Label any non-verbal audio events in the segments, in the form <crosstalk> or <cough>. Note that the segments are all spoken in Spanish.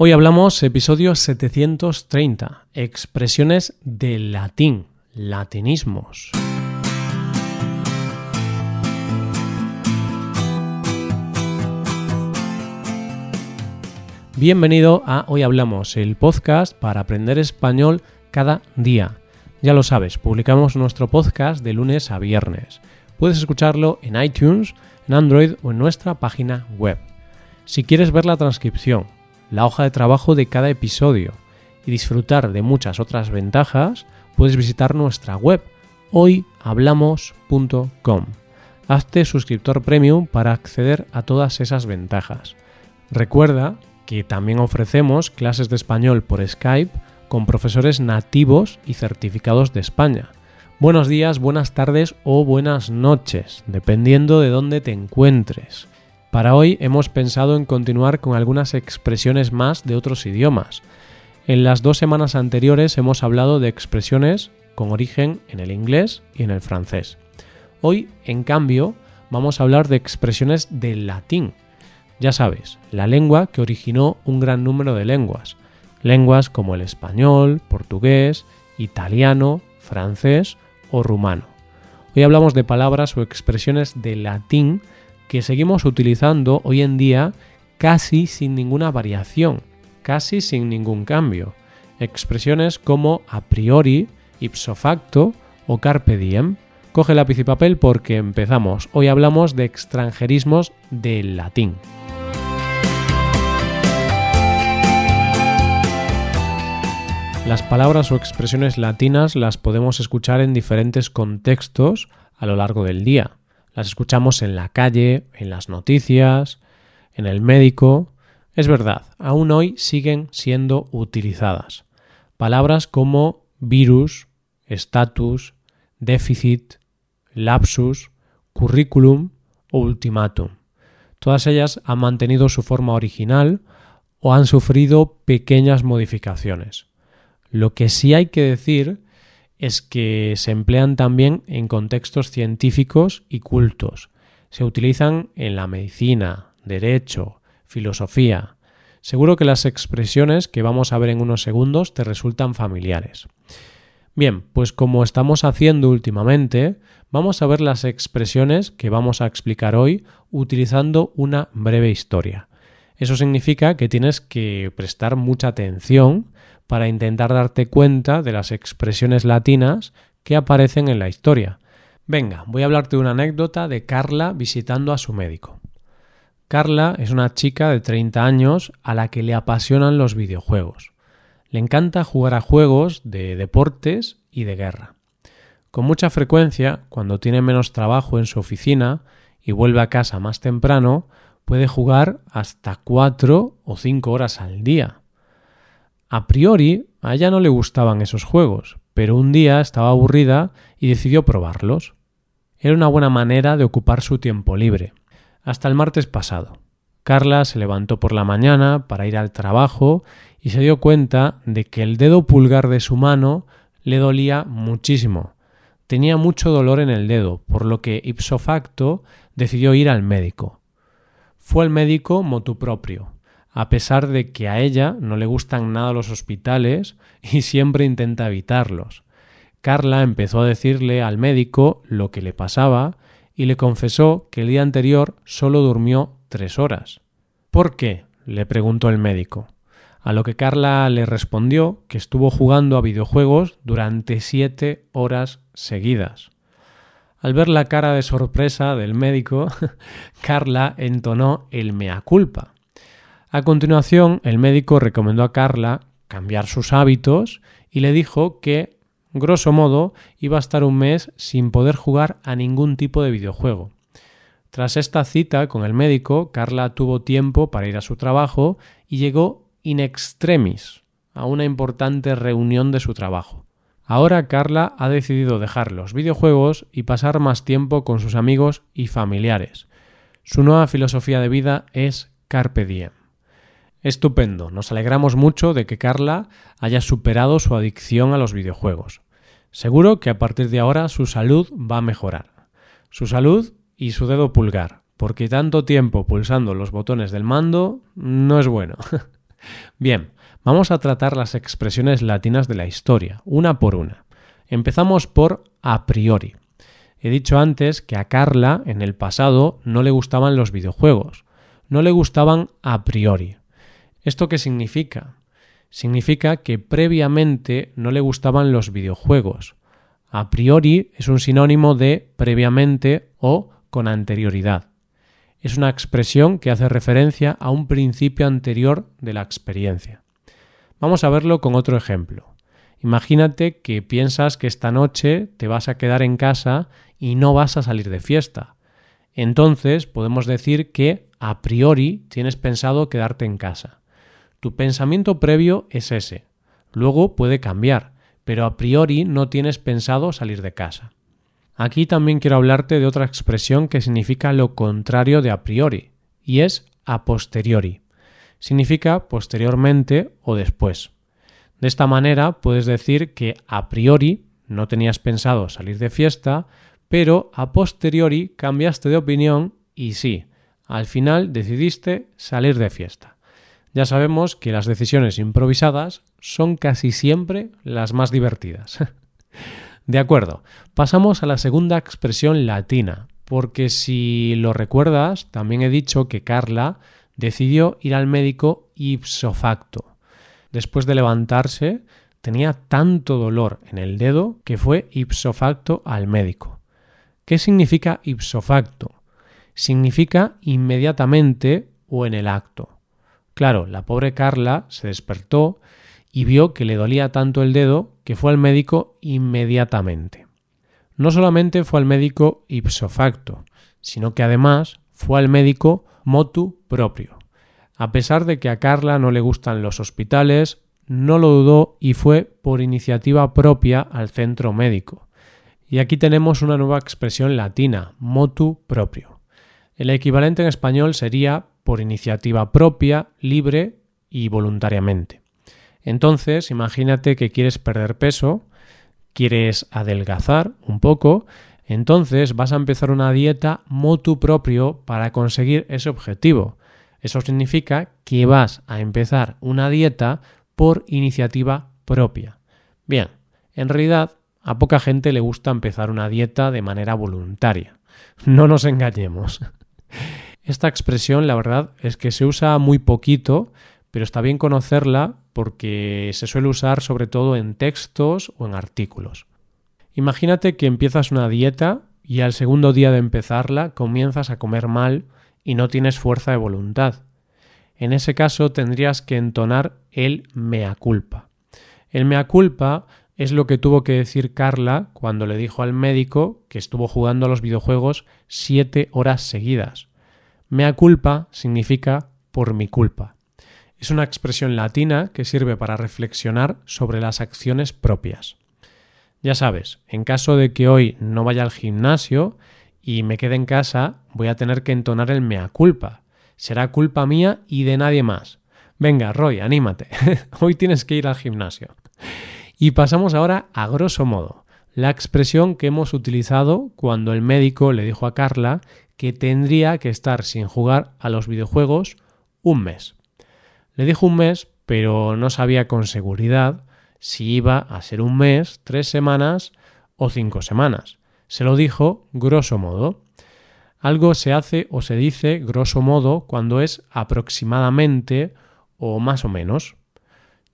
Hoy hablamos episodio 730, expresiones del latín, latinismos. Bienvenido a Hoy Hablamos, el podcast para aprender español cada día. Ya lo sabes, publicamos nuestro podcast de lunes a viernes. Puedes escucharlo en iTunes, en Android o en nuestra página web. Si quieres ver la transcripción, la hoja de trabajo de cada episodio y disfrutar de muchas otras ventajas, puedes visitar nuestra web hoyhablamos.com. Hazte suscriptor premium para acceder a todas esas ventajas. Recuerda que también ofrecemos clases de español por Skype con profesores nativos y certificados de España. Buenos días, buenas tardes o buenas noches, dependiendo de dónde te encuentres. Para hoy hemos pensado en continuar con algunas expresiones más de otros idiomas. En las dos semanas anteriores hemos hablado de expresiones con origen en el inglés y en el francés. Hoy, en cambio, vamos a hablar de expresiones del latín. Ya sabes, la lengua que originó un gran número de lenguas. Lenguas como el español, portugués, italiano, francés o rumano. Hoy hablamos de palabras o expresiones del latín que seguimos utilizando hoy en día casi sin ninguna variación, casi sin ningún cambio. Expresiones como a priori, ipso facto o carpe diem. Coge lápiz y papel porque empezamos. Hoy hablamos de extranjerismos del latín. Las palabras o expresiones latinas las podemos escuchar en diferentes contextos a lo largo del día. Las escuchamos en la calle, en las noticias, en el médico. Es verdad, aún hoy siguen siendo utilizadas. Palabras como virus, status, déficit, lapsus, currículum o ultimátum. Todas ellas han mantenido su forma original o han sufrido pequeñas modificaciones. Lo que sí hay que decir es que se emplean también en contextos científicos y cultos. Se utilizan en la medicina, derecho, filosofía. Seguro que las expresiones que vamos a ver en unos segundos te resultan familiares. Bien, pues como estamos haciendo últimamente, vamos a ver las expresiones que vamos a explicar hoy utilizando una breve historia. Eso significa que tienes que prestar mucha atención para intentar darte cuenta de las expresiones latinas que aparecen en la historia. Venga, voy a hablarte de una anécdota de Carla visitando a su médico. Carla es una chica de 30 años a la que le apasionan los videojuegos. Le encanta jugar a juegos de deportes y de guerra. Con mucha frecuencia, cuando tiene menos trabajo en su oficina y vuelve a casa más temprano, puede jugar hasta 4 o 5 horas al día. A priori, a ella no le gustaban esos juegos, pero un día estaba aburrida y decidió probarlos. Era una buena manera de ocupar su tiempo libre. Hasta el martes pasado. Carla se levantó por la mañana para ir al trabajo y se dio cuenta de que el dedo pulgar de su mano le dolía muchísimo. Tenía mucho dolor en el dedo, por lo que ipso facto decidió ir al médico. Fue al médico motu propio, a pesar de que a ella no le gustan nada los hospitales y siempre intenta evitarlos. Carla empezó a decirle al médico lo que le pasaba y le confesó que el día anterior solo durmió tres horas. ¿Por qué? le preguntó el médico. A lo que Carla le respondió que estuvo jugando a videojuegos durante siete horas seguidas. Al ver la cara de sorpresa del médico, <laughs> Carla entonó el mea culpa. A continuación, el médico recomendó a Carla cambiar sus hábitos y le dijo que, grosso modo, iba a estar un mes sin poder jugar a ningún tipo de videojuego. Tras esta cita con el médico, Carla tuvo tiempo para ir a su trabajo y llegó in extremis a una importante reunión de su trabajo. Ahora Carla ha decidido dejar los videojuegos y pasar más tiempo con sus amigos y familiares. Su nueva filosofía de vida es Carpe Diem. Estupendo, nos alegramos mucho de que Carla haya superado su adicción a los videojuegos. Seguro que a partir de ahora su salud va a mejorar. Su salud y su dedo pulgar, porque tanto tiempo pulsando los botones del mando no es bueno. <laughs> Bien, vamos a tratar las expresiones latinas de la historia, una por una. Empezamos por a priori. He dicho antes que a Carla en el pasado no le gustaban los videojuegos, no le gustaban a priori. ¿Esto qué significa? Significa que previamente no le gustaban los videojuegos. A priori es un sinónimo de previamente o con anterioridad. Es una expresión que hace referencia a un principio anterior de la experiencia. Vamos a verlo con otro ejemplo. Imagínate que piensas que esta noche te vas a quedar en casa y no vas a salir de fiesta. Entonces podemos decir que a priori tienes pensado quedarte en casa. Tu pensamiento previo es ese. Luego puede cambiar, pero a priori no tienes pensado salir de casa. Aquí también quiero hablarte de otra expresión que significa lo contrario de a priori, y es a posteriori. Significa posteriormente o después. De esta manera puedes decir que a priori no tenías pensado salir de fiesta, pero a posteriori cambiaste de opinión y sí, al final decidiste salir de fiesta. Ya sabemos que las decisiones improvisadas son casi siempre las más divertidas. <laughs> de acuerdo, pasamos a la segunda expresión latina, porque si lo recuerdas, también he dicho que Carla decidió ir al médico ipso facto. Después de levantarse, tenía tanto dolor en el dedo que fue ipso facto al médico. ¿Qué significa ipso facto? Significa inmediatamente o en el acto. Claro, la pobre Carla se despertó y vio que le dolía tanto el dedo que fue al médico inmediatamente. No solamente fue al médico ipso facto, sino que además fue al médico motu propio. A pesar de que a Carla no le gustan los hospitales, no lo dudó y fue por iniciativa propia al centro médico. Y aquí tenemos una nueva expresión latina, motu propio. El equivalente en español sería por iniciativa propia, libre y voluntariamente. Entonces, imagínate que quieres perder peso, quieres adelgazar un poco, entonces vas a empezar una dieta motu propio para conseguir ese objetivo. Eso significa que vas a empezar una dieta por iniciativa propia. Bien, en realidad a poca gente le gusta empezar una dieta de manera voluntaria. No nos engañemos. Esta expresión, la verdad, es que se usa muy poquito, pero está bien conocerla porque se suele usar sobre todo en textos o en artículos. Imagínate que empiezas una dieta y al segundo día de empezarla comienzas a comer mal y no tienes fuerza de voluntad. En ese caso tendrías que entonar el mea culpa. El mea culpa es lo que tuvo que decir Carla cuando le dijo al médico que estuvo jugando a los videojuegos siete horas seguidas. Mea culpa significa por mi culpa. Es una expresión latina que sirve para reflexionar sobre las acciones propias. Ya sabes, en caso de que hoy no vaya al gimnasio y me quede en casa, voy a tener que entonar el mea culpa. Será culpa mía y de nadie más. Venga, Roy, anímate. <laughs> hoy tienes que ir al gimnasio. Y pasamos ahora a grosso modo, la expresión que hemos utilizado cuando el médico le dijo a Carla que tendría que estar sin jugar a los videojuegos un mes. Le dijo un mes, pero no sabía con seguridad si iba a ser un mes, tres semanas o cinco semanas. Se lo dijo grosso modo. Algo se hace o se dice grosso modo cuando es aproximadamente o más o menos.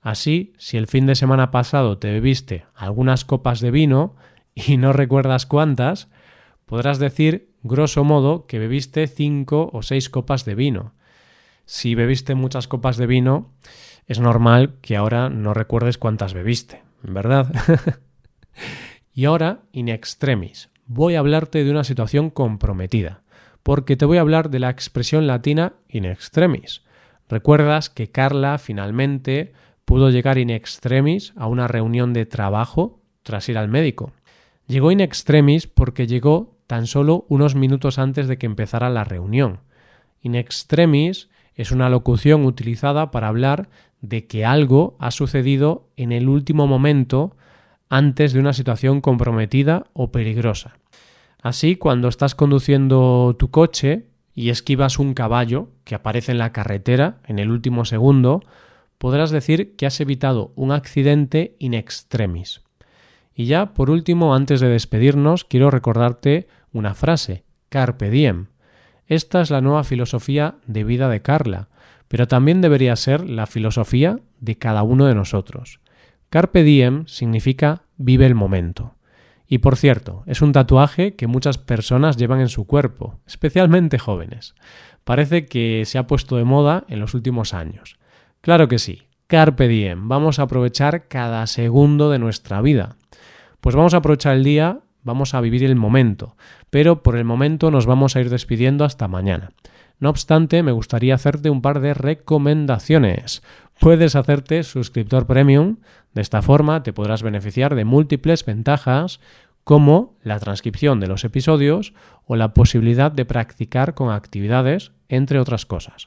Así, si el fin de semana pasado te bebiste algunas copas de vino y no recuerdas cuántas, podrás decir, grosso modo, que bebiste cinco o seis copas de vino. Si bebiste muchas copas de vino, es normal que ahora no recuerdes cuántas bebiste, ¿verdad? <laughs> y ahora, in extremis, voy a hablarte de una situación comprometida, porque te voy a hablar de la expresión latina in extremis. Recuerdas que Carla finalmente pudo llegar in extremis a una reunión de trabajo tras ir al médico. Llegó in extremis porque llegó tan solo unos minutos antes de que empezara la reunión. In extremis es una locución utilizada para hablar de que algo ha sucedido en el último momento antes de una situación comprometida o peligrosa. Así, cuando estás conduciendo tu coche y esquivas un caballo que aparece en la carretera en el último segundo, podrás decir que has evitado un accidente in extremis. Y ya, por último, antes de despedirnos, quiero recordarte una frase, carpe diem. Esta es la nueva filosofía de vida de Carla, pero también debería ser la filosofía de cada uno de nosotros. Carpe diem significa vive el momento. Y por cierto, es un tatuaje que muchas personas llevan en su cuerpo, especialmente jóvenes. Parece que se ha puesto de moda en los últimos años. Claro que sí, carpe diem, vamos a aprovechar cada segundo de nuestra vida. Pues vamos a aprovechar el día, vamos a vivir el momento, pero por el momento nos vamos a ir despidiendo hasta mañana. No obstante, me gustaría hacerte un par de recomendaciones. Puedes hacerte suscriptor premium, de esta forma te podrás beneficiar de múltiples ventajas como la transcripción de los episodios o la posibilidad de practicar con actividades, entre otras cosas.